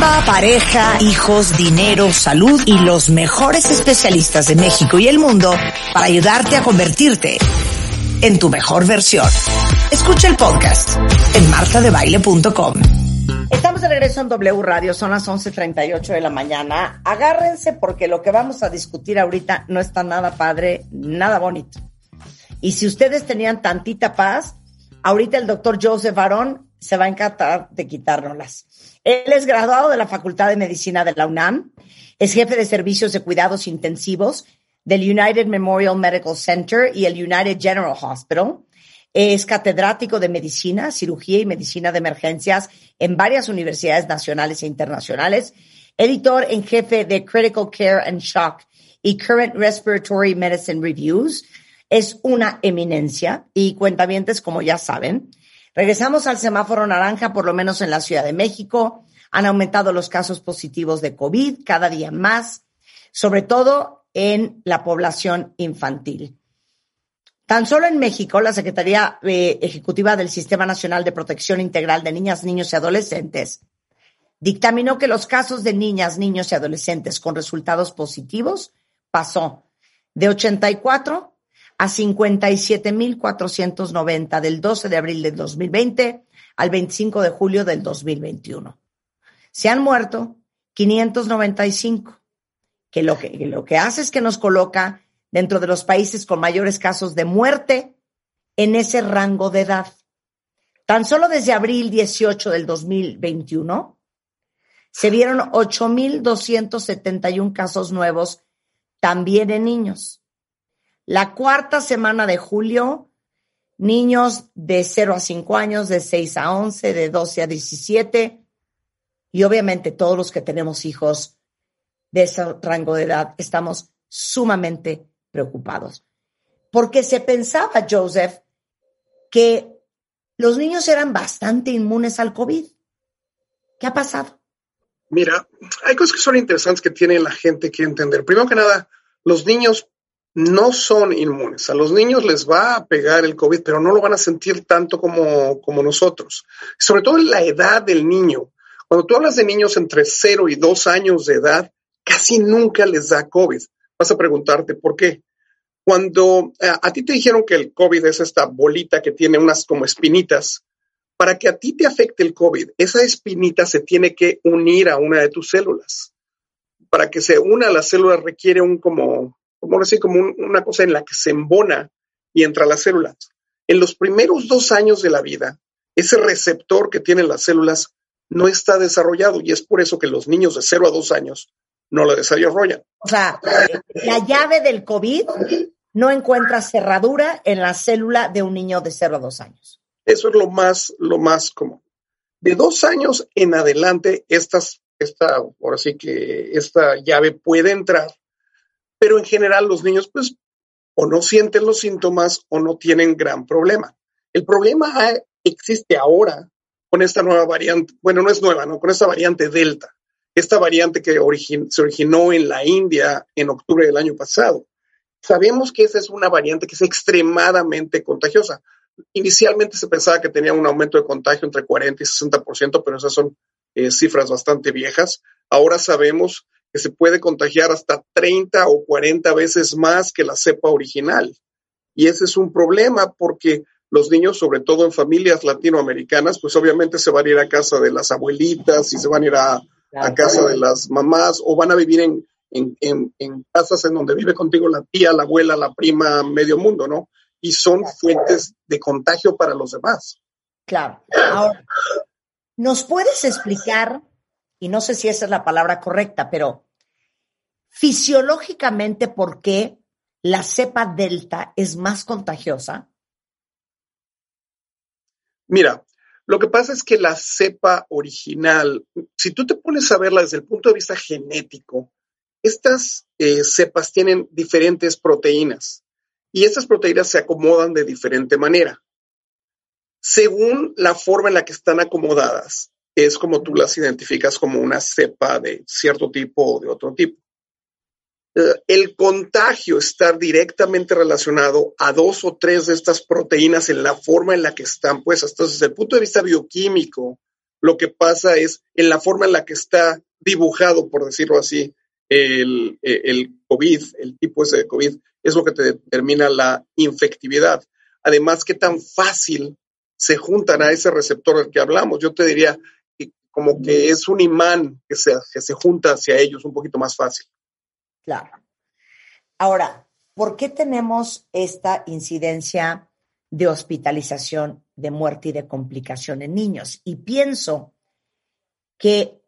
Chamba, pareja, hijos, dinero, salud y los mejores especialistas de México y el mundo para ayudarte a convertirte en tu mejor versión. Escucha el podcast en martadebaile.com. Estamos de regreso en W Radio, son las 11.38 de la mañana. Agárrense porque lo que vamos a discutir ahorita no está nada padre, nada bonito. Y si ustedes tenían tantita paz, ahorita el doctor Joseph Barón se va a encantar de quitárnoslas. Él es graduado de la Facultad de Medicina de la UNAM, es jefe de servicios de cuidados intensivos del United Memorial Medical Center y el United General Hospital. Es catedrático de medicina, cirugía y medicina de emergencias en varias universidades nacionales e internacionales. Editor en jefe de Critical Care and Shock y Current Respiratory Medicine Reviews. Es una eminencia y cuentavientes, como ya saben, Regresamos al semáforo naranja, por lo menos en la Ciudad de México. Han aumentado los casos positivos de COVID cada día más, sobre todo en la población infantil. Tan solo en México, la Secretaría eh, Ejecutiva del Sistema Nacional de Protección Integral de Niñas, Niños y Adolescentes dictaminó que los casos de niñas, niños y adolescentes con resultados positivos pasó de 84 a 57.490 del 12 de abril del 2020 al 25 de julio del 2021. Se han muerto 595, que lo que, lo que hace es que nos coloca dentro de los países con mayores casos de muerte en ese rango de edad. Tan solo desde abril 18 del 2021 se vieron 8.271 casos nuevos también en niños. La cuarta semana de julio, niños de 0 a 5 años, de 6 a 11, de 12 a 17, y obviamente todos los que tenemos hijos de ese rango de edad estamos sumamente preocupados. Porque se pensaba, Joseph, que los niños eran bastante inmunes al COVID. ¿Qué ha pasado? Mira, hay cosas que son interesantes que tiene la gente que entender. Primero que nada, los niños no son inmunes. A los niños les va a pegar el COVID, pero no lo van a sentir tanto como, como nosotros. Sobre todo en la edad del niño. Cuando tú hablas de niños entre 0 y 2 años de edad, casi nunca les da COVID. Vas a preguntarte por qué. Cuando a, eh, a ti te dijeron que el COVID es esta bolita que tiene unas como espinitas, para que a ti te afecte el COVID, esa espinita se tiene que unir a una de tus células. Para que se una a la célula requiere un como como decir, como una cosa en la que se embona y entra las células. En los primeros dos años de la vida, ese receptor que tienen las células no está desarrollado y es por eso que los niños de 0 a 2 años no lo desarrollan. O sea, la llave del COVID no encuentra cerradura en la célula de un niño de 0 a 2 años. Eso es lo más, lo más común. De dos años en adelante, estas, esta, ahora sí que esta llave puede entrar pero en general los niños pues o no sienten los síntomas o no tienen gran problema. El problema existe ahora con esta nueva variante, bueno, no es nueva, ¿no? Con esta variante Delta, esta variante que se originó en la India en octubre del año pasado. Sabemos que esa es una variante que es extremadamente contagiosa. Inicialmente se pensaba que tenía un aumento de contagio entre 40 y 60%, pero esas son eh, cifras bastante viejas. Ahora sabemos que se puede contagiar hasta 30 o 40 veces más que la cepa original. Y ese es un problema porque los niños, sobre todo en familias latinoamericanas, pues obviamente se van a ir a casa de las abuelitas y se van a ir a, casa de las mamás o van a vivir en, en, en, casas en donde vive contigo la tía, la abuela, la prima, medio mundo, ¿no? Y son fuentes de contagio para los demás. Claro. Ahora, ¿nos puedes explicar y no sé si esa es la palabra correcta, pero fisiológicamente, ¿por qué la cepa delta es más contagiosa? Mira, lo que pasa es que la cepa original, si tú te pones a verla desde el punto de vista genético, estas eh, cepas tienen diferentes proteínas y estas proteínas se acomodan de diferente manera. Según la forma en la que están acomodadas, es como tú las identificas como una cepa de cierto tipo o de otro tipo. Eh, el contagio está directamente relacionado a dos o tres de estas proteínas en la forma en la que están puestas. Entonces, desde el punto de vista bioquímico, Lo que pasa es en la forma en la que está dibujado, por decirlo así, el, el COVID, el tipo ese de COVID, es lo que te determina la infectividad. Además, qué tan fácil se juntan a ese receptor del que hablamos. Yo te diría como que es un imán que se, que se junta hacia ellos un poquito más fácil. Claro. Ahora, ¿por qué tenemos esta incidencia de hospitalización, de muerte y de complicación en niños? Y pienso que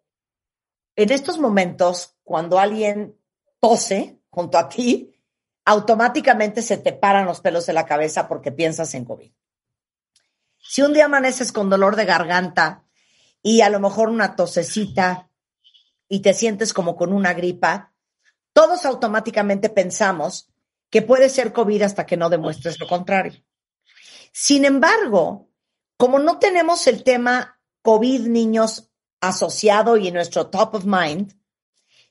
en estos momentos, cuando alguien tose junto a ti, automáticamente se te paran los pelos de la cabeza porque piensas en COVID. Si un día amaneces con dolor de garganta y a lo mejor una tosecita y te sientes como con una gripa, todos automáticamente pensamos que puede ser COVID hasta que no demuestres lo contrario. Sin embargo, como no tenemos el tema COVID niños asociado y en nuestro top of mind,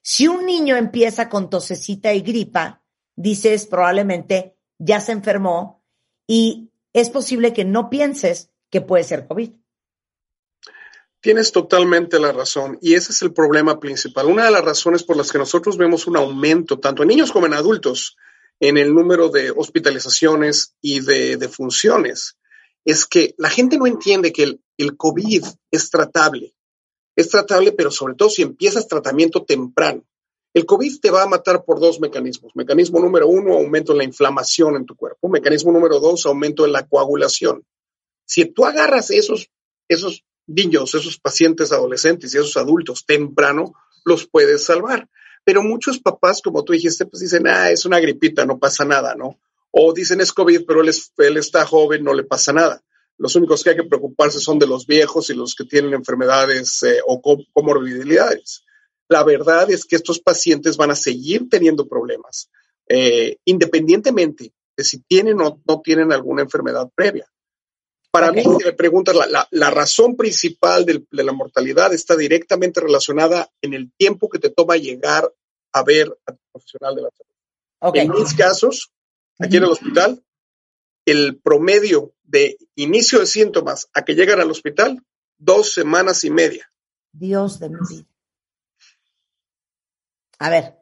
si un niño empieza con tosecita y gripa, dices probablemente ya se enfermó y es posible que no pienses que puede ser COVID. Tienes totalmente la razón y ese es el problema principal. Una de las razones por las que nosotros vemos un aumento, tanto en niños como en adultos, en el número de hospitalizaciones y de, de funciones, es que la gente no entiende que el, COVID es tratable. Es tratable, pero sobre todo si empiezas tratamiento temprano. El COVID te va a matar por dos mecanismos. Mecanismo número uno, aumento en la inflamación en tu cuerpo. Mecanismo número dos, aumento en la coagulación. Si tú agarras esos, esos niños, esos pacientes adolescentes y esos adultos temprano, los puedes salvar. Pero muchos papás, como tú dijiste, pues dicen, ah, es una gripita, no pasa nada, ¿no? O dicen es COVID, pero él, él está joven, no le pasa nada. Los únicos que hay que preocuparse son de los viejos y los que tienen enfermedades eh, o comorbilidades. La verdad es que estos pacientes van a seguir teniendo problemas, eh, independientemente de si tienen o no tienen alguna enfermedad previa. Para mí, si me preguntas, la, razón principal de la mortalidad está directamente relacionada en el tiempo que te toma llegar a ver a tu profesional de la salud. En mis casos, aquí en el hospital, el promedio de inicio de síntomas a que llegan al hospital, dos semanas y media. Dios de mi vida. A ver,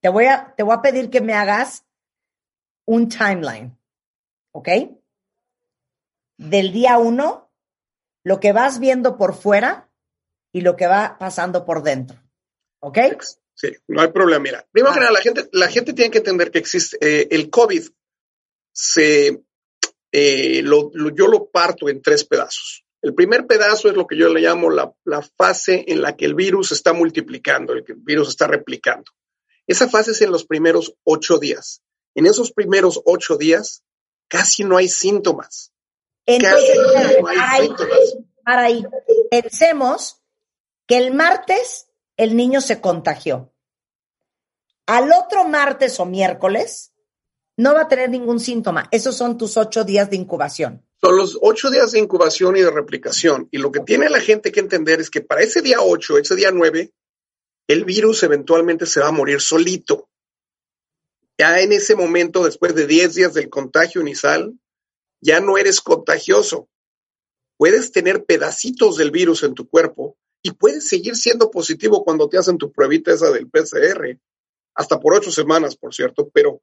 te voy a, te voy a pedir que me hagas un timeline, ¿ok? Del día uno, lo que vas viendo por fuera y lo que va pasando por dentro, ¿ok? Sí, no hay problema. Mira, primero que nada, la gente, la gente tiene que entender que existe eh, el COVID. Se, eh, lo, yo lo parto en tres pedazos. El primer pedazo es lo que yo le llamo la, fase en la que el virus está multiplicando, el que el virus está replicando. Esa fase es en los primeros ocho días. En esos primeros ocho días casi no hay síntomas. Entonces, para ahí, pensemos que el martes el niño se contagió. Al otro martes o miércoles no va a tener ningún síntoma. Esos son tus ocho días de incubación. Son los ocho días de incubación y de replicación. Y lo que tiene la gente que entender es que para ese día ocho, ese día nueve, el virus eventualmente se va a morir solito. Ya en ese momento, después de diez días del contagio inicial, ya no eres contagioso. Puedes tener pedacitos del virus en tu cuerpo y puedes seguir siendo positivo cuando te hacen tu pruebita esa del PCR, hasta por ocho semanas, por cierto, pero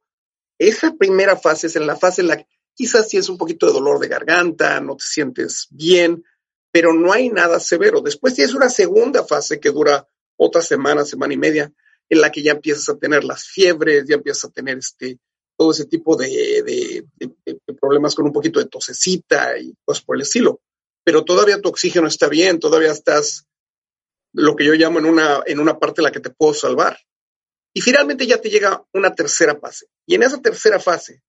esa primera fase es en la fase en la que Quizás es un poquito de dolor de garganta, no te sientes bien, pero no hay nada severo. Después tienes una segunda fase que dura otra semana, semana y media, en la que ya empiezas a tener las fiebres, ya empiezas a tener este, todo ese tipo de, problemas con un poquito de tosecita y cosas por el estilo. Pero todavía tu oxígeno está bien, todavía estás lo que yo llamo en una, en una parte en la que te puedo salvar. Y finalmente ya te llega una tercera fase. Y en esa tercera fase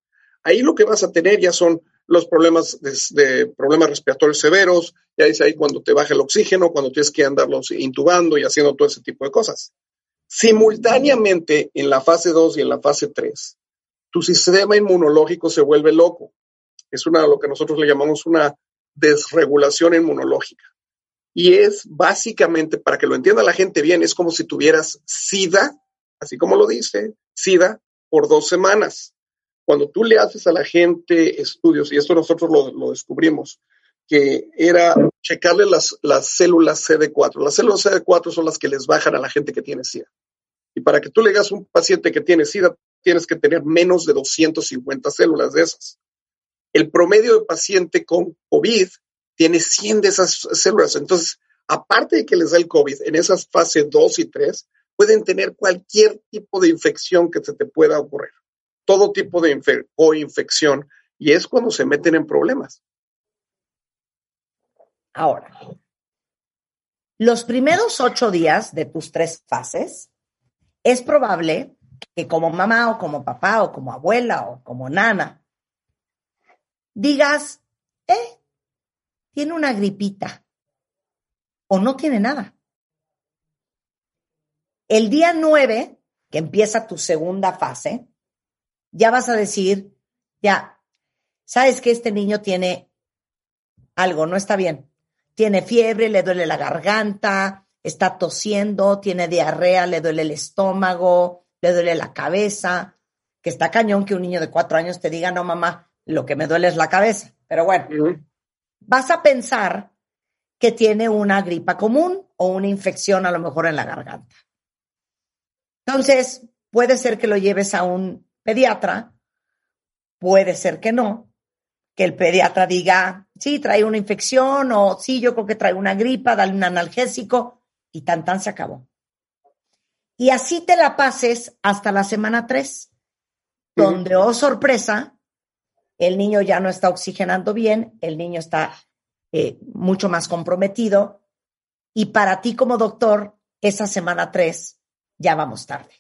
Ahí lo que vas a tener ya son los problemas de, problemas respiratorios severos, ya dice ahí cuando te baja el oxígeno, cuando tienes que andarlos intubando y haciendo todo ese tipo de cosas. Simultáneamente, en la fase 2 y en la fase 3, tu sistema inmunológico se vuelve loco. Es una lo que nosotros le llamamos una desregulación inmunológica. Y es básicamente, para que lo entienda la gente bien, es como si tuvieras SIDA, así como lo dice, SIDA, por dos semanas. Cuando tú le haces a la gente estudios, y esto nosotros lo, descubrimos, que era checarle las, las células CD4. Las células CD4 son las que les bajan a la gente que tiene SIDA. Y para que tú le digas a un paciente que tiene SIDA, tienes que tener menos de 250 células de esas. El promedio de paciente con COVID tiene 100 de esas células. Entonces, aparte de que les da el COVID, en esas fases 2 y 3, pueden tener cualquier tipo de infección que se te pueda ocurrir. Todo tipo de infección. Y es cuando se meten en problemas. Ahora, los primeros ocho días de tus tres fases, es probable que como mamá o como papá o como abuela o como nana, digas, eh, tiene una gripita o no tiene nada. El día nueve, que empieza tu segunda fase, ya vas a decir, ya, sabes que este niño tiene algo, no está bien. Tiene fiebre, le duele la garganta, está tosiendo, tiene diarrea, le duele el estómago, le duele la cabeza, que está cañón que un niño de cuatro años te diga, no, mamá, lo que me duele es la cabeza. Pero bueno, vas a pensar que tiene una gripa común o una infección a lo mejor en la garganta. Entonces, puede ser que lo lleves a un pediatra, puede ser que no, que el pediatra diga, sí, trae una infección o sí, yo creo que trae una gripa, dale un analgésico y tan tan se acabó. Y así te la pases hasta la semana 3, donde, oh sorpresa, el niño ya no está oxigenando bien, el niño está eh, mucho más comprometido y para ti como doctor, esa semana 3 ya vamos tarde.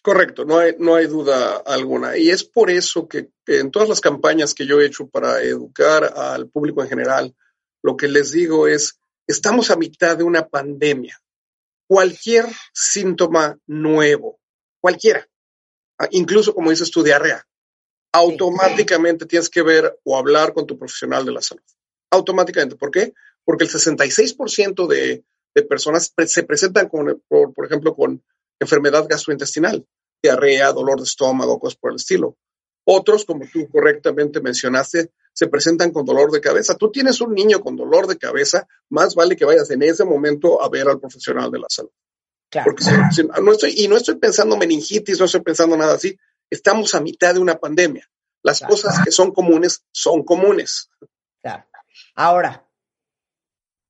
Correcto, no hay, no hay duda alguna. Y es por eso que, en todas las campañas que yo he hecho para educar al público en general, lo que les digo es, estamos a mitad de una pandemia. Cualquier síntoma nuevo, cualquiera, ah, incluso como dices tu diarrea, automáticamente tienes que ver o hablar con tu profesional de la salud. Automáticamente. ¿Por qué? Porque el 66% de, de personas se presentan, con, por, por ejemplo, con enfermedad gastrointestinal, diarrea, dolor de estómago, cosas por el estilo. Otros, como tú correctamente mencionaste, se presentan con dolor de cabeza. Tú tienes un niño con dolor de cabeza, más vale que vayas en ese momento a ver al profesional de la salud. Claro. Porque no estoy, y no estoy pensando meningitis, no estoy pensando nada así. Estamos a mitad de una pandemia. Las cosas que son comunes son comunes. Claro. Ahora,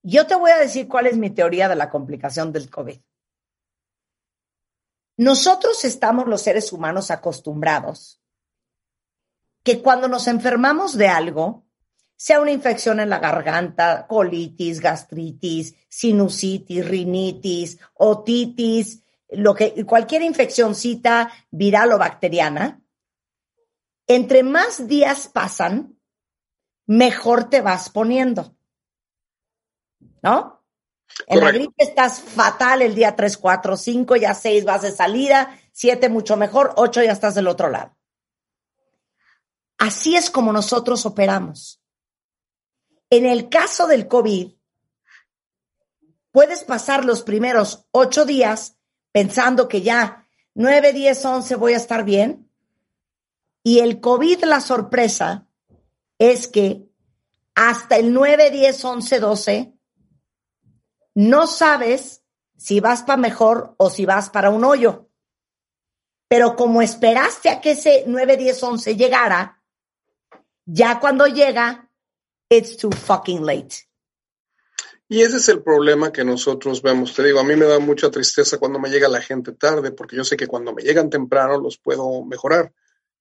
yo te voy a decir cuál es mi teoría de la complicación del COVID. Nosotros estamos los seres humanos acostumbrados que cuando nos enfermamos de algo, sea una infección en la garganta, colitis, gastritis, sinusitis, rinitis, otitis, lo que, cualquier infeccióncita viral o bacteriana, entre más días pasan, mejor te vas poniendo. ¿No? En la gripe estás fatal el día 3, 4, 5, ya 6 vas de salida, 7 mucho mejor, 8 ya estás del otro lado. Así es como nosotros operamos. En el caso del COVID, puedes pasar los primeros 8 días pensando que ya 9, 10, 11 voy a estar bien. Y el COVID, la sorpresa es que hasta el 9, 10, 11, 12 no sabes si vas para mejor o si vas para un hoyo. Pero como esperaste a que ese 9, 10, 11 llegara, ya cuando llega, it's too fucking late. Y ese es el problema que nosotros vemos. Te digo, a mí me da mucha tristeza cuando me llega la gente tarde, porque yo sé que cuando me llegan temprano los puedo mejorar.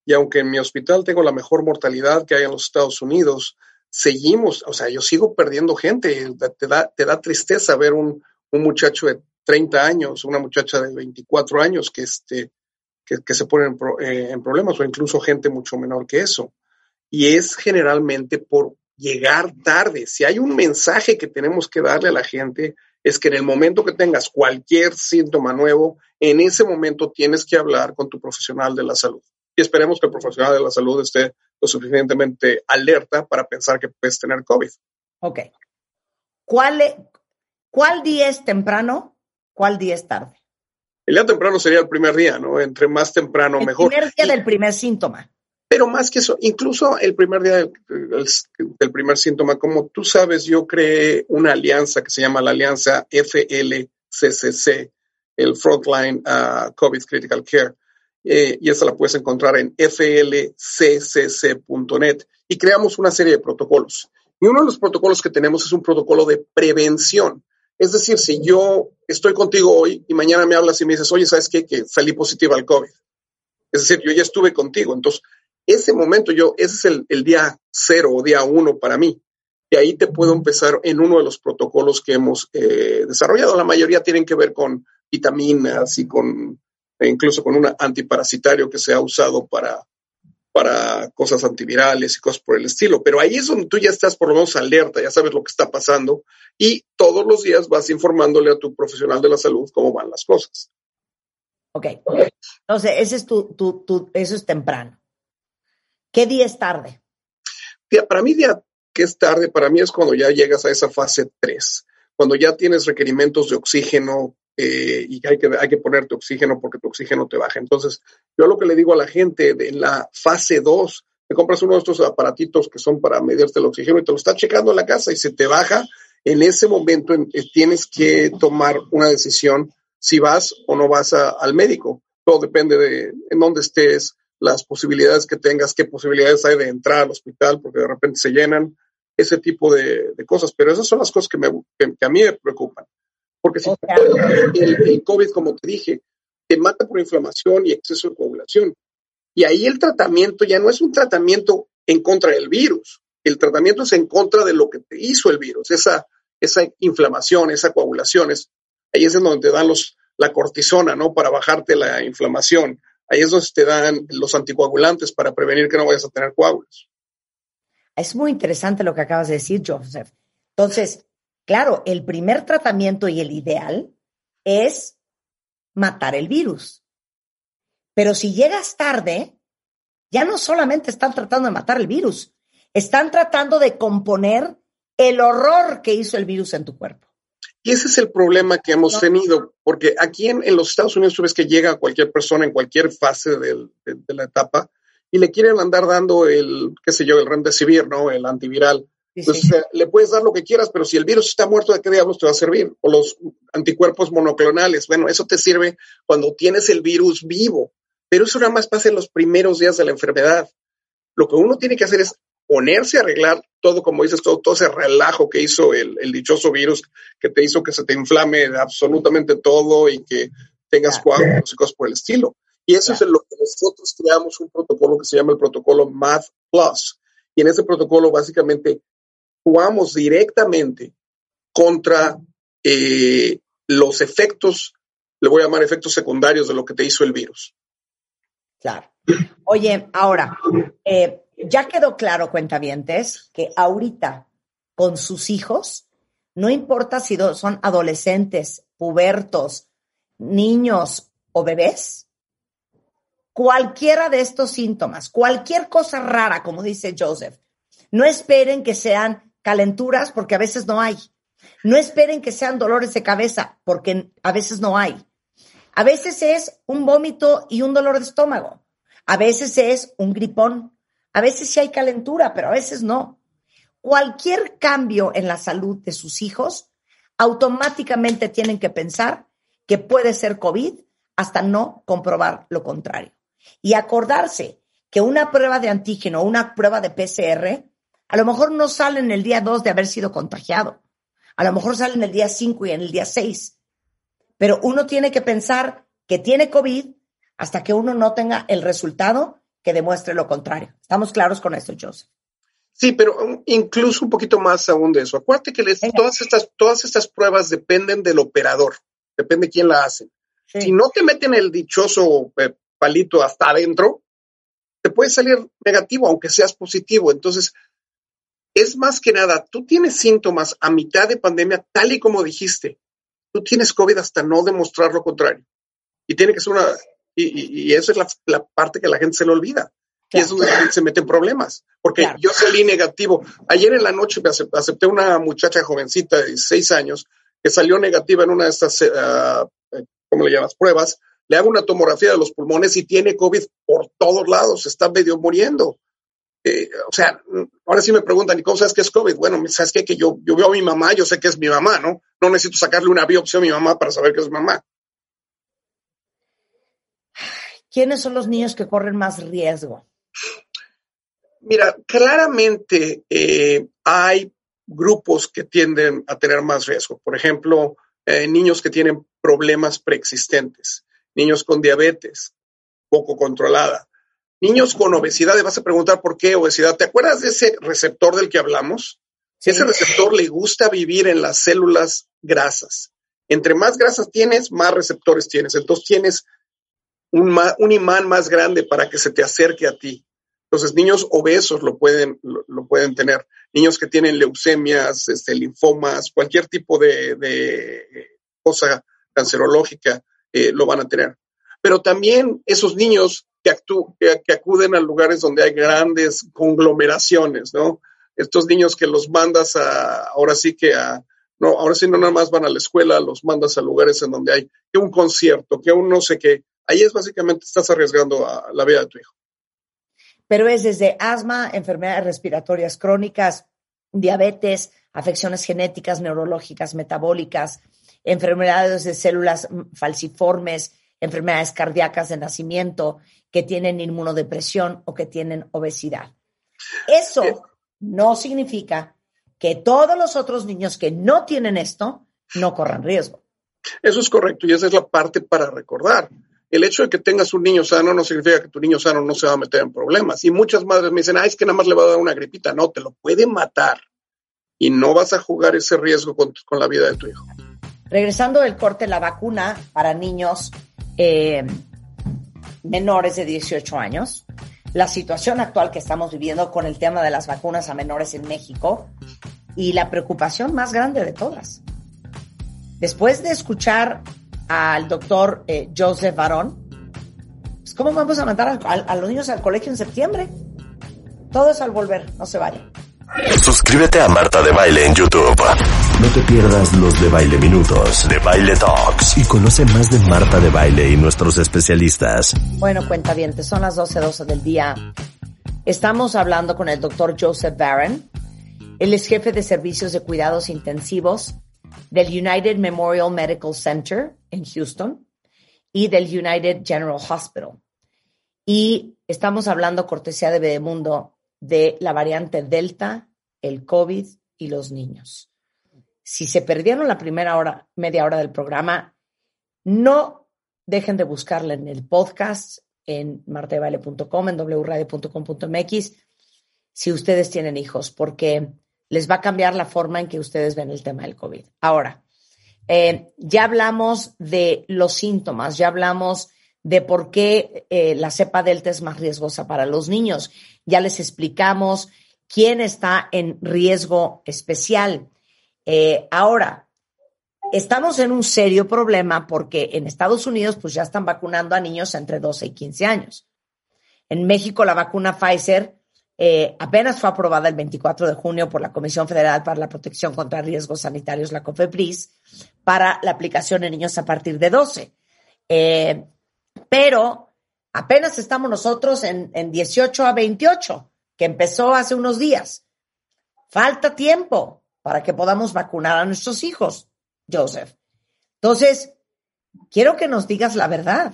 Y aunque en mi hospital tengo la mejor mortalidad que hay en los Estados Unidos, seguimos, o sea, yo sigo perdiendo gente, te da, te da tristeza ver un, muchacho de 30 años, una muchacha de 24 años que, este, que, se ponen eh, en, problemas o incluso gente mucho menor que eso. Y es generalmente por llegar tarde. Si hay un mensaje que tenemos que darle a la gente, es que en el momento que tengas cualquier síntoma nuevo, en ese momento tienes que hablar con tu profesional de la salud. Y esperemos que el profesional de la salud esté lo suficientemente alerta para pensar que puedes tener COVID. Ok. ¿Cuál, e, ¿Cuál día es temprano? ¿Cuál día es tarde? El día temprano sería el primer día, ¿no? Entre más temprano, mejor. El primer día del primer síntoma. Pero más que eso, incluso el primer día del, primer síntoma, como tú sabes, yo creé una alianza que se llama la alianza FLCCC, el Frontline uh, COVID Critical Care, eh, y esa la puedes encontrar en flccc.net. Y creamos una serie de protocolos. Y uno de los protocolos que tenemos es un protocolo de prevención. Es decir, si yo estoy contigo hoy y mañana me hablas y me dices, oye, ¿sabes qué? Que salí positiva al COVID. Es decir, yo ya estuve contigo. Entonces, ese momento yo, ese es el, día cero o día uno para mí. Y ahí te puedo empezar en uno de los protocolos que hemos eh, desarrollado. La mayoría tienen que ver con vitaminas y con, e incluso con un antiparasitario que se ha usado para, para cosas antivirales y cosas por el estilo. Pero ahí es donde tú ya estás por lo menos alerta, ya sabes lo que está pasando y todos los días vas informándole a tu profesional de la salud cómo van las cosas. Ok. Entonces, ese es tu, tu, tu, eso es temprano. ¿Qué día es tarde? para mí, día que es tarde, para mí es cuando ya llegas a esa fase 3, cuando ya tienes requerimientos de oxígeno eh, y hay que, hay que ponerte oxígeno porque tu oxígeno te baja. Entonces, yo lo que le digo a la gente de la fase 2, te compras uno de estos aparatitos que son para medirte el oxígeno y te lo está checando en la casa y se te baja, en ese momento eh, tienes que tomar una decisión si vas o no vas al médico. Todo depende de en dónde estés, las posibilidades que tengas, qué posibilidades hay de entrar al hospital, porque de repente se llenan, ese tipo de, cosas. Pero esas son las cosas que, me, que, a mí me preocupan. Porque si el, COVID, como te dije, te mata por inflamación y exceso de coagulación. Y ahí el tratamiento ya no es un tratamiento en contra del virus. El tratamiento es en contra de lo que te hizo el virus, esa, esa inflamación, esa coagulación. ahí es en donde te dan los, la cortisona, ¿no? Para bajarte la inflamación Ahí es donde te dan los anticoagulantes para prevenir que no vayas a tener coágulos. Es muy interesante lo que acabas de decir, Joseph. Entonces, claro, el primer tratamiento y el ideal es matar el virus. Pero si llegas tarde, ya no solamente están tratando de matar el virus, están tratando de componer el horror que hizo el virus en tu cuerpo. Y ese es el problema que hemos tenido, porque aquí en, los Estados Unidos tú ves que llega cualquier persona en cualquier fase de, la etapa y le quieren andar dando el, qué sé yo, el remdesivir, ¿no? El antiviral. Entonces, eh, le puedes dar lo que quieras, pero si el virus está muerto, ¿de qué diablos te va a servir? O los anticuerpos monoclonales. Bueno, eso te sirve cuando tienes el virus vivo, pero eso nada más pasa en los primeros días de la enfermedad. Lo que uno tiene que hacer es ponerse a arreglar todo, como dices, todo, todo ese relajo que hizo el, dichoso virus que te hizo que se te inflame absolutamente todo y que tengas coágulos y cosas por el estilo. Y eso es lo que nosotros creamos un protocolo que se llama el protocolo Math Plus. Y en ese protocolo básicamente jugamos directamente contra eh, los efectos, le voy a llamar efectos secundarios de lo que te hizo el virus. Claro. Oye, ahora, eh, ya quedó claro, cuentavientes, que ahorita con sus hijos, no importa si son adolescentes, pubertos, niños o bebés, cualquiera de estos síntomas, cualquier cosa rara, como dice Joseph, no esperen que sean calenturas porque a veces no hay. No esperen que sean dolores de cabeza porque a veces no hay. A veces es un vómito y un dolor de estómago. A veces es un gripón. A veces sí hay calentura, pero a veces no. Cualquier cambio en la salud de sus hijos, automáticamente tienen que pensar que puede ser COVID hasta no comprobar lo contrario. Y acordarse que una prueba de antígeno, una prueba de PCR, a lo mejor no sale en el día 2 de haber sido contagiado. A lo mejor sale en el día 5 y en el día 6. Pero uno tiene que pensar que tiene COVID hasta que uno no tenga el resultado que demuestre lo contrario. ¿Estamos claros con esto, Joseph? Sí, pero incluso un poquito más aún de eso. Acuérdate que todas, estas, todas estas pruebas dependen del operador, depende de quién la hace. Si no te meten el dichoso eh, palito hasta adentro, te puede salir negativo, aunque seas positivo. Entonces, es más que nada, tú tienes síntomas a mitad de pandemia, tal y como dijiste. Tú tienes COVID hasta no demostrar lo contrario. Y tiene que ser una, y, eso es la, parte que la gente se le olvida. Y es donde la gente se mete en problemas. Porque yo salí negativo. Ayer en la noche me acepté una muchacha jovencita de 16 años que salió negativa en una de estas, uh, ¿cómo le llamas? Pruebas. le hago una tomografía de los pulmones y tiene COVID por todos lados, está medio muriendo. Eh, o sea, ahora sí me preguntan, ¿y cómo sabes que es COVID? Bueno, ¿sabes qué? Que yo, yo veo a mi mamá, yo sé que es mi mamá, ¿no? No necesito sacarle una biopsia a mi mamá para saber que es mamá. ¿Quiénes son los niños que corren más riesgo? Mira, claramente eh, hay grupos que tienden a tener más riesgo. Por ejemplo, eh, niños que tienen problemas preexistentes, niños con diabetes poco controlada, niños con obesidad. Y vas a preguntar por qué obesidad. ¿Te acuerdas de ese receptor del que hablamos? Ese receptor le gusta vivir en las células grasas. Entre más grasas tienes, más receptores tienes. Entonces tienes un, un imán más grande para que se te acerque a ti. Entonces, niños obesos lo pueden, lo, pueden tener, niños que tienen leucemias, este, linfomas, cualquier tipo de, cosa cancerológica eh, lo van a tener. Pero también esos niños que, que, acuden a lugares donde hay grandes conglomeraciones, ¿no? Estos niños que los mandas a, ahora sí que a, no, ahora sí no nada más van a la escuela, los mandas a lugares en donde hay que un concierto, que un no sé qué. Ahí es básicamente estás arriesgando a la vida de tu hijo pero es desde asma, enfermedades respiratorias crónicas, diabetes, afecciones genéticas, neurológicas, metabólicas, enfermedades de células falciformes, enfermedades cardíacas de nacimiento, que tienen inmunodepresión o que tienen obesidad. Eso no significa que todos los otros niños que no tienen esto no corran riesgo. Eso es correcto y esa es la parte para recordar el hecho de que tengas un niño sano no significa que tu niño sano no se va a meter en problemas. Y muchas madres me dicen, ay, es que nada más le va a dar una gripita. No, te lo puede matar. Y no vas a jugar ese riesgo con, la vida de tu hijo. Regresando del corte, la vacuna para niños eh, menores de 18 años, la situación actual que estamos viviendo con el tema de las vacunas a menores en México y la preocupación más grande de todas. Después de escuchar al doctor eh, Joseph Barón, pues, ¿cómo vamos a mandar a, los niños al colegio en septiembre? Todo es al volver, no se vayan. Suscríbete a Marta de Baile en YouTube. No te pierdas los de Baile Minutos, de Baile Talks y conoce más de Marta de Baile y nuestros especialistas. Bueno, cuenta bien, son las 12.12 del día. Estamos hablando con el doctor Joseph Barron. Él es jefe de servicios de cuidados intensivos del United Memorial Medical Center en Houston y del United General Hospital. Y estamos hablando, cortesía de Bedemundo, de la variante Delta, el COVID y los niños. Si se perdieron la primera hora, media hora del programa, no dejen de buscarla en el podcast, en martevale.com, en wradio.com.mx, si ustedes tienen hijos, porque les va a cambiar la forma en que ustedes ven el tema del COVID. Ahora, eh, ya hablamos de los síntomas, ya hablamos de por qué eh, la cepa delta es más riesgosa para los niños. Ya les explicamos quién está en riesgo especial. Eh, ahora, estamos en un serio problema porque en Estados Unidos pues ya están vacunando a niños entre 12 y 15 años. En México la vacuna Pfizer eh, apenas fue aprobada el 24 de junio por la Comisión Federal para la Protección contra Riesgos Sanitarios, la COFEPRIS, para la aplicación en niños a partir de 12. Eh, pero apenas estamos nosotros en, en 18 a 28, que empezó hace unos días. Falta tiempo para que podamos vacunar a nuestros hijos, Joseph. Entonces, quiero que nos digas la verdad.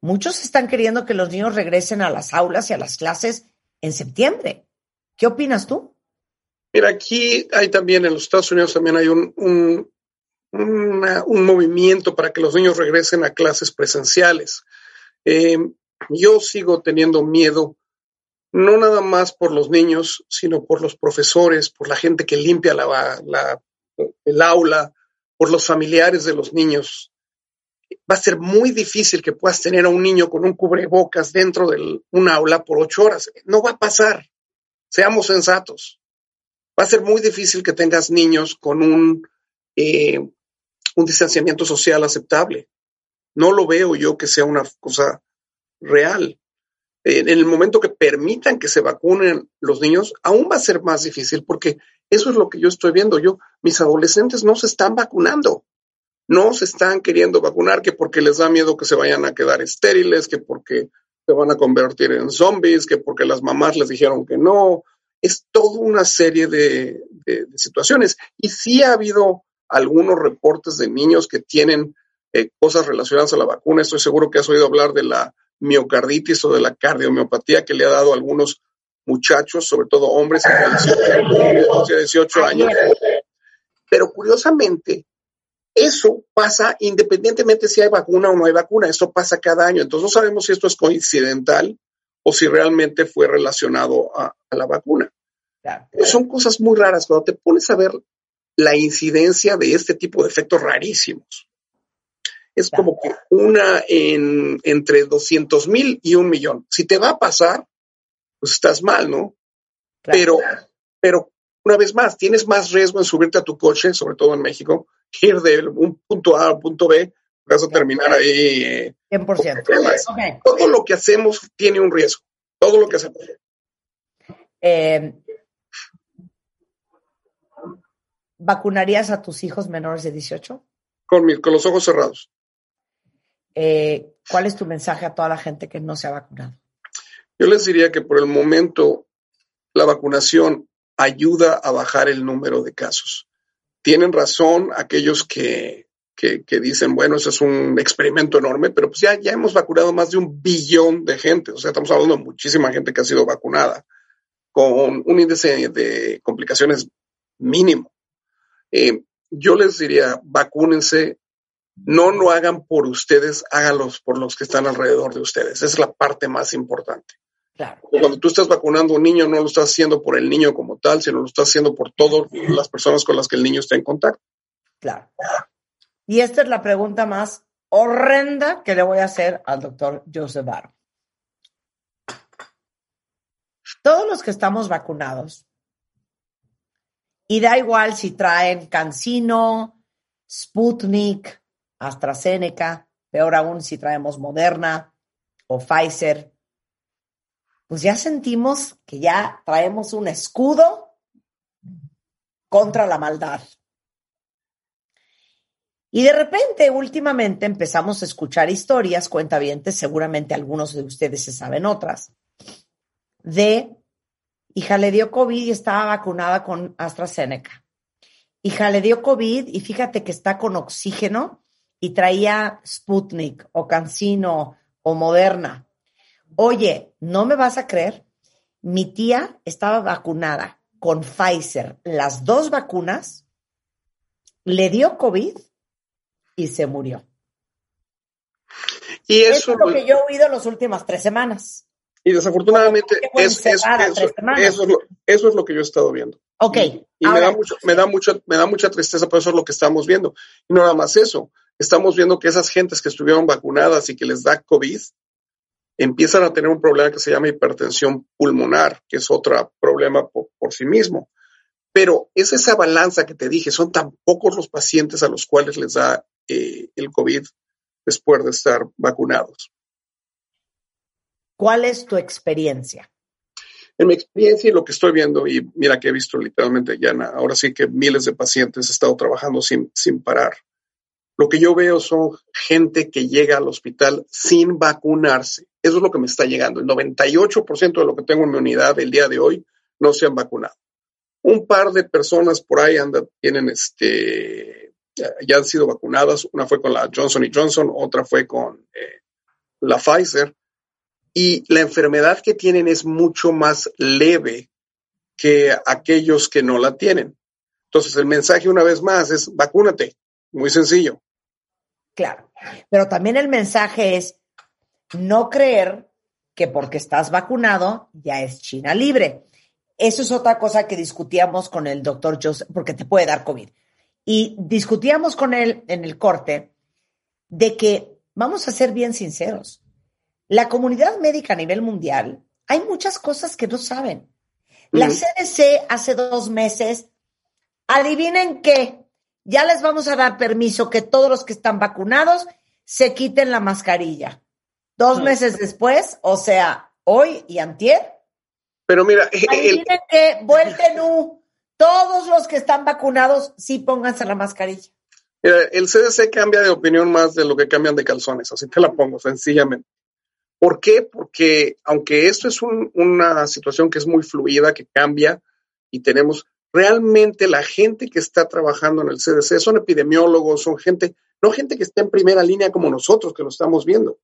Muchos están queriendo que los niños regresen a las aulas y a las clases en septiembre. ¿Qué opinas tú? Mira, aquí hay también, en los Estados Unidos también hay un, un, movimiento para que los niños regresen a clases presenciales. Eh, yo sigo teniendo miedo, no nada más por los niños, sino por los profesores, por la gente que limpia la, el aula, por los familiares de los niños va a ser muy difícil que puedas tener a un niño con un cubrebocas dentro de un aula por ocho horas. No va a pasar. Seamos sensatos. Va a ser muy difícil que tengas niños con un, eh, un distanciamiento social aceptable. No lo veo yo que sea una cosa real. En el momento que permitan que se vacunen los niños, aún va a ser más difícil porque eso es lo que yo estoy viendo. Yo, mis adolescentes no se están vacunando no se están queriendo vacunar, que porque les da miedo que se vayan a quedar estériles, que porque se van a convertir en zombies, que porque las mamás les dijeron que no. Es toda una serie de, situaciones. Y sí ha habido algunos reportes de niños que tienen eh, cosas relacionadas a la vacuna. Estoy seguro que has oído hablar de la miocarditis o de la cardiomiopatía que le ha dado a algunos muchachos, sobre todo hombres de 18 años. Pero curiosamente, eso pasa independientemente si hay vacuna o no hay vacuna, eso pasa cada año. Entonces no sabemos si esto es coincidental o si realmente fue relacionado a, la vacuna. Son cosas muy raras cuando te pones a ver la incidencia de este tipo de efectos rarísimos. Es como que una en, entre 200 mil y un millón. Si te va a pasar, pues estás mal, ¿no? Pero, pero una vez más, tienes más riesgo en subirte a tu coche, sobre todo en México, ir de un punto A a un punto B, vas a terminar ahí. 100%. Todo lo que hacemos tiene un riesgo. Todo lo que hacemos. Eh, ¿Vacunarías a tus hijos menores de 18? Con, con los ojos cerrados. Eh, ¿Cuál es tu mensaje a toda la gente que no se ha vacunado? Yo les diría que por el momento la vacunación ayuda a bajar el número de casos tienen razón aquellos que, dicen, bueno, eso es un experimento enorme, pero pues ya, ya hemos vacunado más de un billón de gente, o sea, estamos hablando de muchísima gente que ha sido vacunada con un índice de complicaciones mínimo. Eh, yo les diría, vacúnense, no lo hagan por ustedes, háganlos por los que están alrededor de ustedes. Esa es la parte más importante. Cuando tú estás vacunando a un niño, no lo estás haciendo por el niño como tal, sino lo estás haciendo por todas las personas con las que el niño está en contacto. Claro. Y esta es la pregunta más horrenda que le voy a hacer al doctor Joseph Barro. Todos los que estamos vacunados, y da igual si traen Cancino, Sputnik, AstraZeneca, peor aún si traemos Moderna o Pfizer, pues ya sentimos que ya traemos un escudo contra la maldad. Y de repente, últimamente, empezamos a escuchar historias, cuentavientes, seguramente algunos de ustedes se saben otras, de hija le dio COVID y estaba vacunada con AstraZeneca. Hija le dio COVID y fíjate que está con oxígeno y traía Sputnik o Cancino o Moderna. Oye, ¿no me vas a creer? Mi tía estaba vacunada con Pfizer, las dos vacunas, le dio COVID y se murió. Y eso, es lo que yo he oído las últimas tres semanas. Y desafortunadamente es, eso, es lo, que yo he estado viendo. Ok. Y, me, da mucho, me, da mucho, me da mucha tristeza, pero eso es lo que estamos viendo. Y no nada más eso. Estamos viendo que esas gentes que estuvieron vacunadas y que les da COVID, empiezan a tener un problema que se llama hipertensión pulmonar, que es otro problema por, sí mismo. Pero es esa balanza que te dije, son tan pocos los pacientes a los cuales les da eh, el COVID después de estar vacunados. ¿Cuál es tu experiencia? En mi experiencia y lo que estoy viendo, y mira que he visto literalmente ya, ahora sí que miles de pacientes he estado trabajando sin, sin parar. Lo que yo veo son gente que llega al hospital sin vacunarse. Eso es lo que me está llegando. El 98% de lo que tengo en mi unidad el día de hoy no se han vacunado. Un par de personas por ahí andan, tienen este, ya han sido vacunadas. Una fue con la Johnson Johnson, otra fue con eh, la Pfizer. Y la enfermedad que tienen es mucho más leve que aquellos que no la tienen. Entonces, el mensaje una vez más es vacúnate. Muy sencillo. Claro. Pero también el mensaje es, no creer que porque estás vacunado ya es China libre. Eso es otra cosa que discutíamos con el doctor Joseph, porque te puede dar COVID. Y discutíamos con él en el corte de que, vamos a ser bien sinceros, la comunidad médica a nivel mundial, hay muchas cosas que no saben. La CDC hace dos meses, adivinen qué, ya les vamos a dar permiso que todos los que están vacunados se quiten la mascarilla. Dos meses después, o sea, hoy y antier. Pero mira, el... que vuelten todos los que están vacunados sí pónganse la mascarilla. el CDC cambia de opinión más de lo que cambian de calzones, así te la pongo sencillamente. ¿Por qué? Porque aunque esto es una situación que es muy fluida, que cambia y tenemos realmente la gente que está trabajando en el CDC son epidemiólogos, son gente, no gente que está en primera línea como nosotros que lo estamos viendo.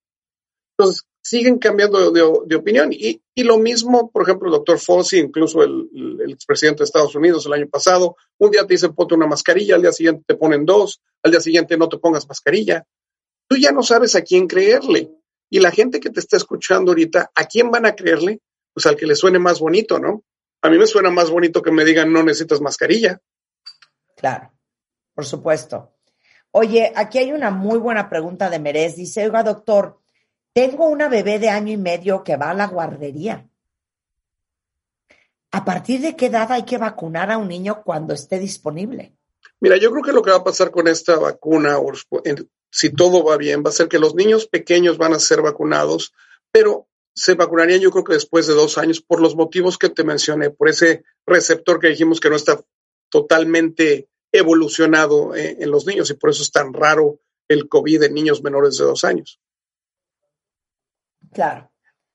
Entonces, siguen cambiando de, opinión. Y, lo mismo, por ejemplo, el doctor Fauci, incluso el, el, expresidente de Estados Unidos el año pasado, un día te dicen ponte una mascarilla, al día siguiente te ponen dos, al día siguiente no te pongas mascarilla. Tú ya no sabes a quién creerle. Y la gente que te está escuchando ahorita, ¿a quién van a creerle? Pues al que le suene más bonito, ¿no? A mí me suena más bonito que me digan no necesitas mascarilla. Claro, por supuesto. Oye, aquí hay una muy buena pregunta de Merez. Dice, oiga, doctor, tengo una bebé de año y medio que va a la guardería. ¿A partir de qué edad hay que vacunar a un niño cuando esté disponible? Mira, yo creo que lo que va a pasar con esta vacuna, si todo va bien, va a ser que los niños pequeños van a ser vacunados, pero se vacunarían yo creo que después de dos años por los motivos que te mencioné, por ese receptor que dijimos que no está totalmente evolucionado eh, en los niños y por eso es tan raro el COVID en niños menores de dos años. Claro.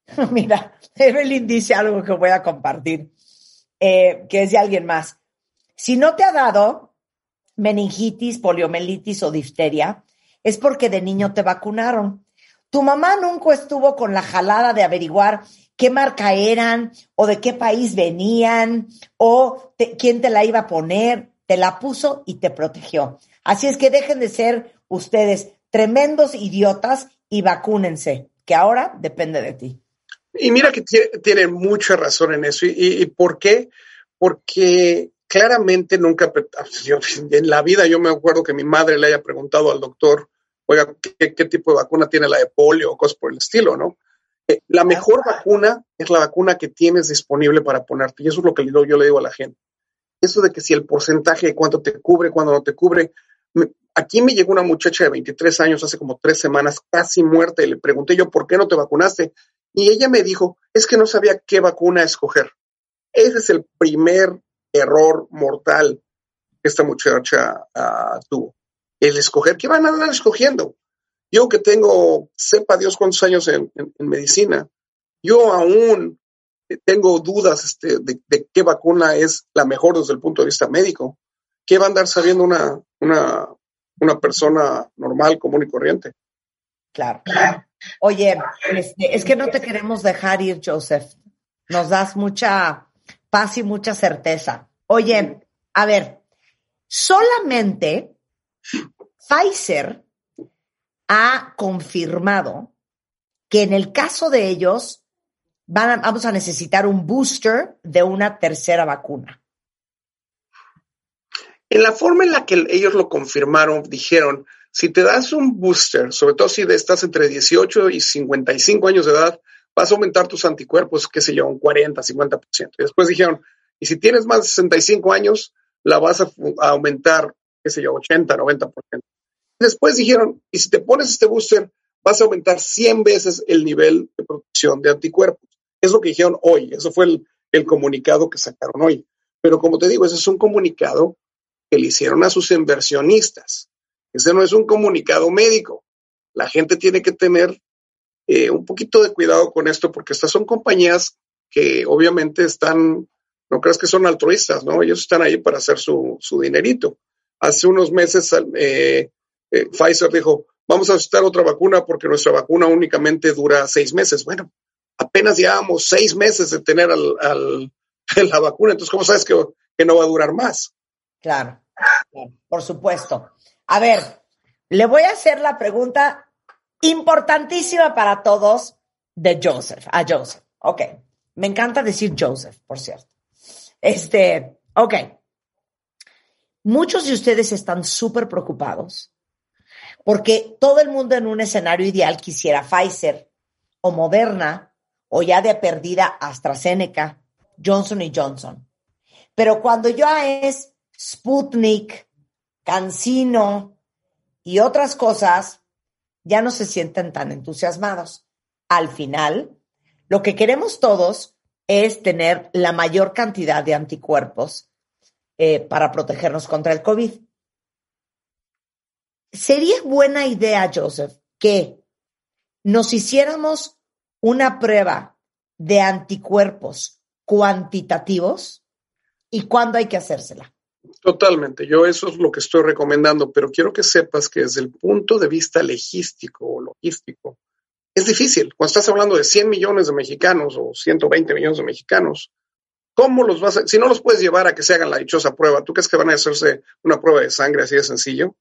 Mira, Evelyn dice algo que voy a compartir, eh, que es de alguien más. Si no te ha dado meningitis, poliomielitis o difteria, es porque de niño te vacunaron. Tu mamá nunca estuvo con la jalada de averiguar qué marca eran o de qué país venían o quién te la iba a poner. Te la puso y te protegió. Así es que dejen de ser ustedes tremendos idiotas y vacúnense que ahora depende de ti. Y mira que tiene, mucha razón en eso. ¿Y, por qué? Porque claramente nunca, en la vida yo me acuerdo que mi madre le haya preguntado al doctor, oiga, ¿qué, tipo de vacuna tiene la de polio o cosas por el estilo, no? Eh, la mejor vacuna es la vacuna que tienes disponible para ponerte. Y eso es lo que yo le digo a la gente. Eso de que si el porcentaje de cuánto te cubre, cuándo no te cubre, Aquí me llegó una muchacha de 23 años hace como tres semanas, casi muerta, y le pregunté yo, ¿por qué no te vacunaste? Y ella me dijo, es que no sabía qué vacuna escoger. Ese es el primer error mortal que esta muchacha uh, tuvo. El escoger, ¿qué van a andar escogiendo? Yo que tengo, sepa Dios cuántos años en, medicina, yo aún tengo dudas este, de, de, qué vacuna es la mejor desde el punto de vista médico. ¿Qué va a andar sabiendo una, una, una persona normal, común y corriente. Claro. Oye, este, es que no te queremos dejar ir, Joseph. Nos das mucha paz y mucha certeza. Oye, a ver, solamente Pfizer ha confirmado que en el caso de ellos van vamos a necesitar un booster de una tercera vacuna. En la forma en la que ellos lo confirmaron, dijeron, si te das un booster, sobre todo si estás entre 18 y 55 años de edad, vas a aumentar tus anticuerpos, qué sé yo, un 40, 50%. Y después dijeron, y si tienes más de 65 años, la vas a, aumentar, qué sé yo, 80, 90%. Después dijeron, y si te pones este booster, vas a aumentar 100 veces el nivel de protección de anticuerpos. Es lo que dijeron hoy, eso fue el, comunicado que sacaron hoy. Pero como te digo, ese es un comunicado que le hicieron a sus inversionistas. Ese no es un comunicado médico. La gente tiene que tener eh, un poquito de cuidado con esto porque estas son compañías que obviamente están, no creas que son altruistas, ¿no? Ellos están ahí para hacer su, dinerito. Hace unos meses eh, eh, Pfizer dijo, vamos a necesitar otra vacuna porque nuestra vacuna únicamente dura seis meses. Bueno, apenas llevamos seis meses de tener la vacuna, entonces ¿cómo sabes que, que no va a durar más? Claro, por supuesto. A ver, le voy a hacer la pregunta importantísima para todos de Joseph, a Joseph. Ok, me encanta decir Joseph, por cierto. Este, ok. Muchos de ustedes están súper preocupados porque todo el mundo en un escenario ideal quisiera Pfizer o Moderna o ya de perdida AstraZeneca, Johnson y Johnson. Pero cuando ya es Sputnik, Cancino y otras cosas, ya no se sienten tan entusiasmados. Al final, lo que queremos todos es tener la mayor cantidad de anticuerpos eh, para protegernos contra el COVID. sería buena idea, Joseph, que nos hiciéramos una prueba de anticuerpos cuantitativos y cuándo hay que hacérsela. Totalmente, yo eso es lo que estoy recomendando, pero quiero que sepas que desde el punto de vista legístico o logístico, es difícil. Cuando estás hablando de 100 millones de mexicanos o 120 millones de mexicanos, ¿cómo los vas a, si no los puedes llevar a que se hagan la dichosa prueba, ¿tú crees que van a hacerse una prueba de sangre así de sencillo?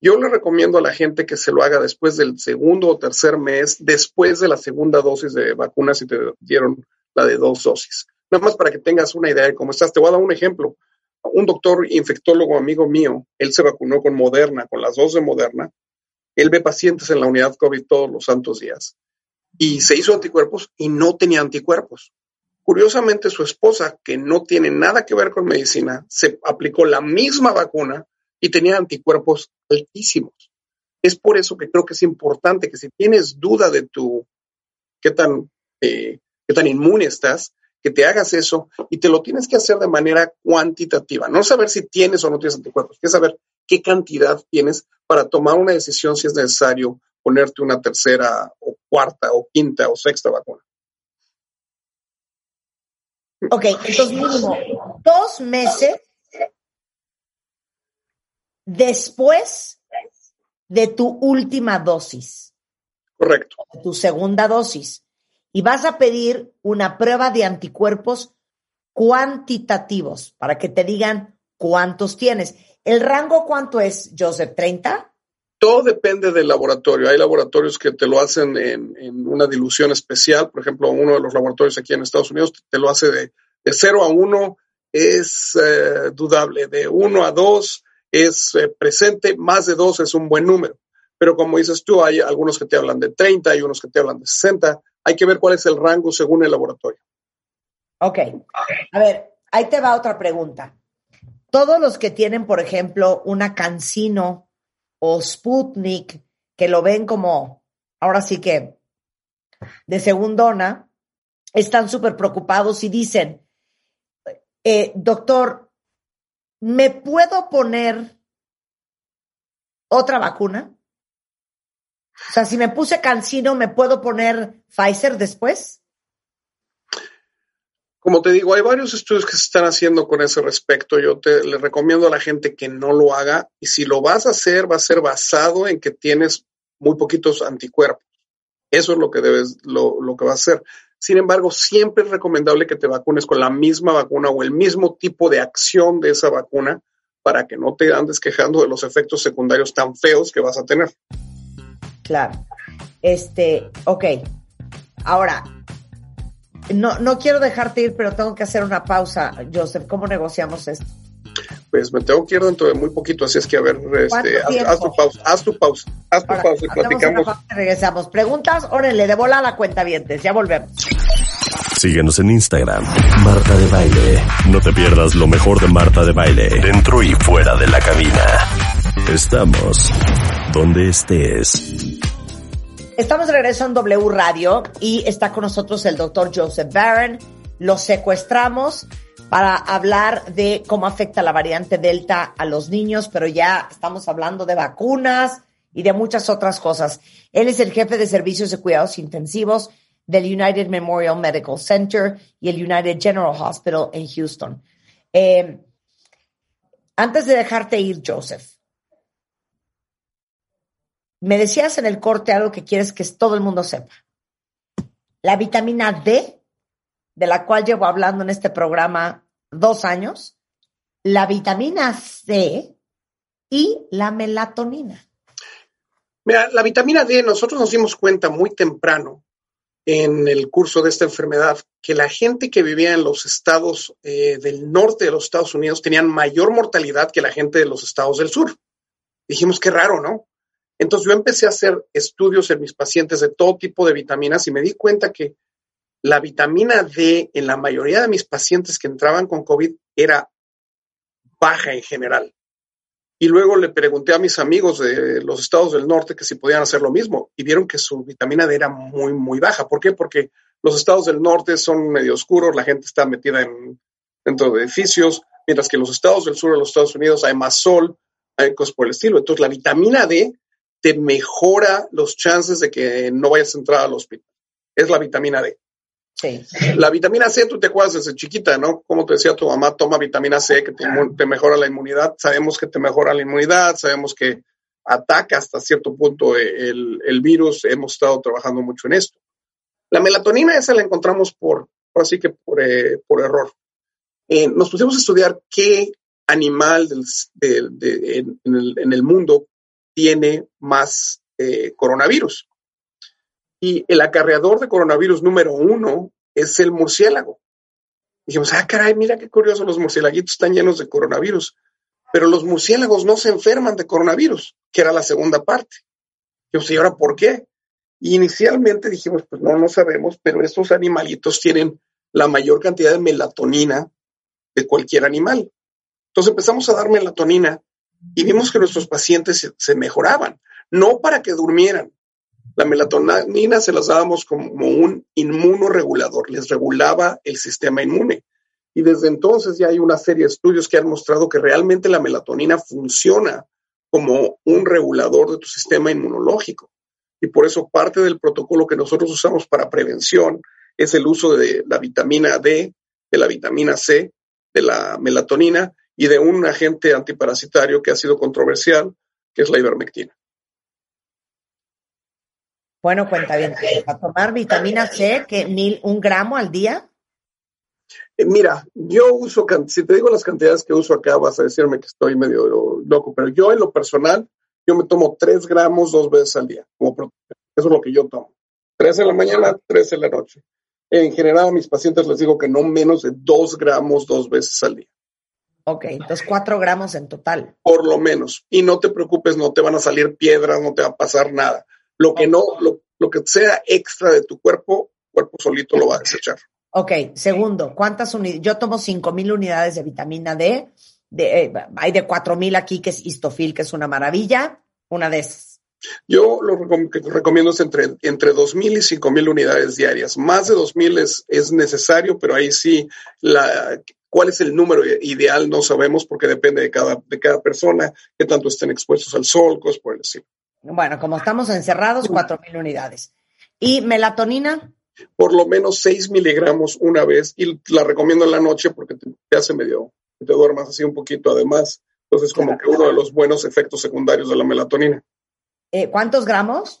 Yo le recomiendo a la gente que se lo haga después del segundo o tercer mes, después de la segunda dosis de vacuna, si te dieron la de dos dosis. Nada más para que tengas una idea de cómo estás. Te voy a dar un ejemplo un doctor infectólogo amigo mío, él se vacunó con Moderna, con las dos de Moderna. Él ve pacientes en la unidad COVID todos los santos días y se hizo anticuerpos y no tenía anticuerpos. Curiosamente, su esposa, que no tiene nada que ver con medicina, se aplicó la misma vacuna y tenía anticuerpos altísimos. Es por eso que creo que es importante que si tienes duda de tu qué tan, eh, qué tan inmune estás, que te hagas eso y te lo tienes que hacer de manera cuantitativa. No saber si tienes o no tienes anticuerpos, que saber qué cantidad tienes para tomar una decisión si es necesario ponerte una tercera o cuarta o quinta o sexta vacuna. Ok, entonces mínimo dos meses después de tu última dosis. Correcto. tu segunda dosis y vas a pedir una prueba de anticuerpos cuantitativos para que te digan cuántos tienes. ¿El rango cuánto es, Joseph? ¿30? Todo depende del laboratorio. Hay laboratorios que te lo hacen en, una dilución especial. Por ejemplo, uno de los laboratorios aquí en Estados Unidos te lo hace de, de 0 a 1, es eh, dudable. De 1 a 2 es eh, presente, más de 2 es un buen número. Pero como dices tú, hay algunos que te hablan de 30, hay unos que te hablan de 60 hay que ver cuál es el rango según el laboratorio. Ok. A ver, ahí te va otra pregunta. Todos los que tienen, por ejemplo, una Cancino o Sputnik, que lo ven como, ahora sí que, de segundona, están súper preocupados y dicen, eh, doctor, ¿me puedo poner otra vacuna? O sea, si me puse Cancino, ¿me puedo poner Pfizer después? Como te digo, hay varios estudios que se están haciendo con ese respecto. Yo te le recomiendo a la gente que no lo haga y si lo vas a hacer, va a ser basado en que tienes muy poquitos anticuerpos. Eso es lo que debes, lo, lo que va a hacer. Sin embargo, siempre es recomendable que te vacunes con la misma vacuna o el mismo tipo de acción de esa vacuna para que no te andes quejando de los efectos secundarios tan feos que vas a tener. Claro. Este, ok. Ahora, no, no quiero dejarte ir, pero tengo que hacer una pausa. Joseph, ¿cómo negociamos esto? Pues me tengo que ir dentro de muy poquito, así es que a ver, este, haz, tu pausa, haz tu pausa, haz tu pausa y platicamos. regresamos. ¿Preguntas? Órale, de bola a la cuenta vientes. Ya volvemos. Síguenos en Instagram, Marta de Baile. No te pierdas lo mejor de Marta de Baile, dentro y fuera de la cabina. Estamos donde estés. Estamos de regreso en W Radio y está con nosotros el doctor Joseph Barron. Lo secuestramos para hablar de cómo afecta la variante Delta a los niños, pero ya estamos hablando de vacunas y de muchas otras cosas. Él es el jefe de servicios de cuidados intensivos del United Memorial Medical Center y el United General Hospital en Houston. Eh, antes de dejarte ir, Joseph, me decías en el corte algo que quieres que todo el mundo sepa. La vitamina D, de la cual llevo hablando en este programa dos años, la vitamina C y la melatonina. Mira, la vitamina D, nosotros nos dimos cuenta muy temprano en el curso de esta enfermedad que la gente que vivía en los estados eh, del norte de los Estados Unidos tenían mayor mortalidad que la gente de los estados del sur. Dijimos, qué raro, ¿no? Entonces yo empecé a hacer estudios en mis pacientes de todo tipo de vitaminas y me di cuenta que la vitamina D en la mayoría de mis pacientes que entraban con COVID era baja en general. Y luego le pregunté a mis amigos de los estados del norte que si podían hacer lo mismo y vieron que su vitamina D era muy, muy baja. ¿Por qué? Porque los estados del norte son medio oscuros, la gente está metida en, dentro de edificios, mientras que en los estados del sur de los Estados Unidos hay más sol, hay cosas por el estilo. Entonces, la vitamina D te mejora los chances de que no vayas a entrar al hospital. Es la vitamina D. Sí. La vitamina C, tú te acuerdas desde chiquita, ¿no? Como te decía tu mamá, toma vitamina C que te, te, mejora la inmunidad. Sabemos que te mejora la inmunidad, sabemos que ataca hasta cierto punto el, el virus. Hemos estado trabajando mucho en esto. La melatonina esa la encontramos por, por así que por, eh, por error. Eh, nos pusimos a estudiar qué animal del, de, de, en, el, en, el, mundo tiene más eh, coronavirus. Y el acarreador de coronavirus número uno es el murciélago. Dijimos, ah, caray, mira qué curioso, los murciélaguitos están llenos de coronavirus. Pero los murciélagos no se enferman de coronavirus, que era la segunda parte. Dijimos, ¿y ahora por qué? Inicialmente dijimos, pues no, no sabemos, pero estos animalitos tienen la mayor cantidad de melatonina de cualquier animal. Entonces empezamos a dar melatonina y vimos que nuestros pacientes se, mejoraban, no para que durmieran, la melatonina se las dábamos como un inmunoregulador, les regulaba el sistema inmune. Y desde entonces ya hay una serie de estudios que han mostrado que realmente la melatonina funciona como un regulador de tu sistema inmunológico. Y por eso parte del protocolo que nosotros usamos para prevención es el uso de la vitamina D, de la vitamina C, de la melatonina y de un agente antiparasitario que ha sido controversial, que es la ivermectina. Bueno, cuenta bien. ¿Para tomar vitamina C, que mil, un gramo al día? Eh, mira, yo uso, si te digo las cantidades que uso acá, vas a decirme que estoy medio loco, pero yo en lo personal, yo me tomo tres gramos dos veces al día, como. Eso es lo que yo tomo. Tres en la mañana, tres en la noche. En general, a mis pacientes les digo que no menos de dos gramos dos veces al día. Ok, entonces cuatro gramos en total. Por lo menos. Y no te preocupes, no te van a salir piedras, no te va a pasar nada. Lo que no, lo, lo que sea extra de tu cuerpo, cuerpo solito lo va a desechar. Ok, segundo, ¿cuántas unidades? Yo tomo 5.000 unidades de vitamina D. De, eh, hay de 4.000 aquí que es histofil, que es una maravilla. Una de esas. Yo lo que recomiendo es entre, entre 2.000 y 5.000 unidades diarias. Más de 2.000 es, es necesario, pero ahí sí, la, cuál es el número ideal no sabemos porque depende de cada, de cada persona, que tanto estén expuestos al sol, cosas por el estilo. Bueno, como estamos encerrados, 4.000 unidades. ¿Y melatonina? Por lo menos 6 miligramos una vez y la recomiendo en la noche porque te, te hace medio, te duermas así un poquito además. Entonces, como claro. que uno de los buenos efectos secundarios de la melatonina. Eh, ¿Cuántos gramos?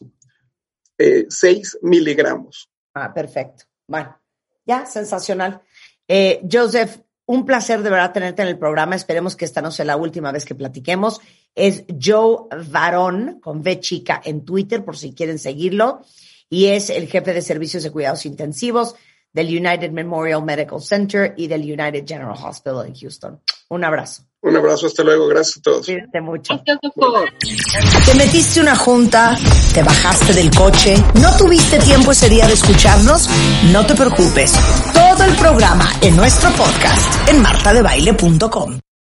6 eh, miligramos. Ah, perfecto. Bueno, ya, sensacional. Eh, Joseph, un placer de verdad tenerte en el programa. Esperemos que esta no sea la última vez que platiquemos. Es Joe Varón, con V chica, en Twitter, por si quieren seguirlo. Y es el jefe de servicios de cuidados intensivos del United Memorial Medical Center y del United General Hospital en Houston. Un abrazo. Un abrazo, hasta luego, gracias a todos. Cuídate mucho. Te metiste una junta, te bajaste del coche, no tuviste tiempo ese día de escucharnos, no te preocupes. Todo el programa en nuestro podcast en martadebaile.com.